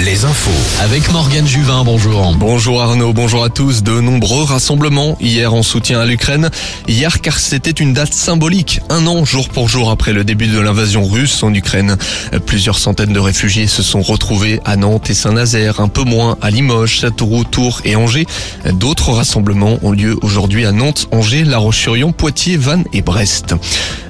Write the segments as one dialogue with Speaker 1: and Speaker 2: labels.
Speaker 1: Les infos.
Speaker 2: Avec Morgane Juvin, bonjour.
Speaker 3: Bonjour Arnaud, bonjour à tous. De nombreux rassemblements hier en soutien à l'Ukraine. Hier car c'était une date symbolique, un an jour pour jour après le début de l'invasion russe en Ukraine. Plusieurs centaines de réfugiés se sont retrouvés à Nantes et Saint-Nazaire, un peu moins à Limoges, Châteauroux, Tours et Angers. D'autres rassemblements ont lieu aujourd'hui à Nantes, Angers, La Roche-sur-Yon, Poitiers, Vannes et Brest.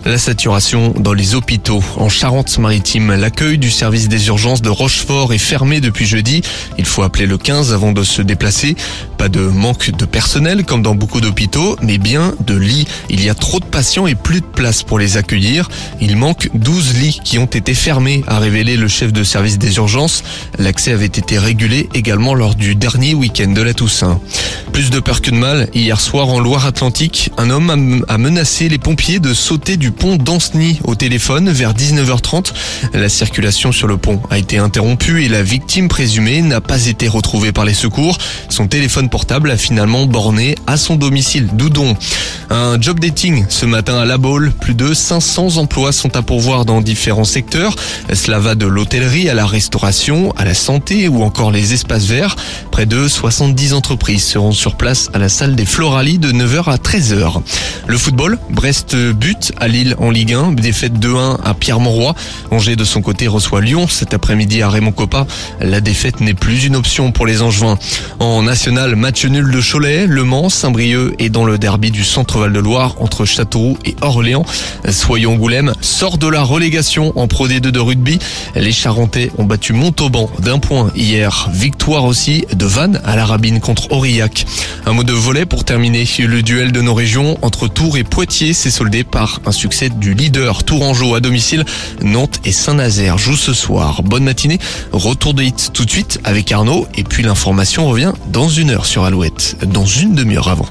Speaker 3: La saturation dans les hôpitaux. En Charente-Maritime, l'accueil du service des urgences de Rochefort est fermé depuis jeudi. Il faut appeler le 15 avant de se déplacer. Pas de manque de personnel comme dans beaucoup d'hôpitaux, mais bien de lits. Il y a trop de patients et plus de place pour les accueillir. Il manque 12 lits qui ont été fermés, a révélé le chef de service des urgences. L'accès avait été régulé également lors du dernier week-end de la Toussaint. Plus de peur que de mal, hier soir en Loire-Atlantique, un homme a menacé les pompiers de sauter du pont d'Anceny au téléphone vers 19h30. La circulation sur le pont a été interrompue et la victime présumée n'a pas été retrouvée par les secours. Son téléphone portable a finalement borné à son domicile d'Oudon. Un job dating ce matin à La Baule. Plus de 500 emplois sont à pourvoir dans différents secteurs. Cela va de l'hôtellerie à la restauration, à la santé ou encore les espaces verts. Près de 70 entreprises seront sur place à la salle des Floralies de 9h à 13h. Le football, Brest but à Lille en Ligue 1, défaite 2-1 à Pierre-Mauroy. Angers de son côté reçoit Lyon cet après-midi à Raymond Coppa. La défaite n'est plus une option pour les Angevins. En national, match nul de Cholet, Le Mans, Saint-Brieuc et dans le derby du Centre-Val de Loire entre Châteauroux et Orléans. Soyons Goulême sort de la relégation en Pro D2 de rugby. Les Charentais ont battu Montauban d'un point hier. Victoire aussi de Vannes à la Rabine contre Aurillac. Un mot de volet pour terminer. Le duel de nos régions entre Tours et Poitiers s'est soldé par un succès du leader Tourangeau à domicile. Nantes et Saint-Nazaire jouent ce soir. Bonne matinée. Retour de hit tout de suite avec Arnaud. Et puis l'information revient dans une heure sur Alouette. Dans une demi-heure avant.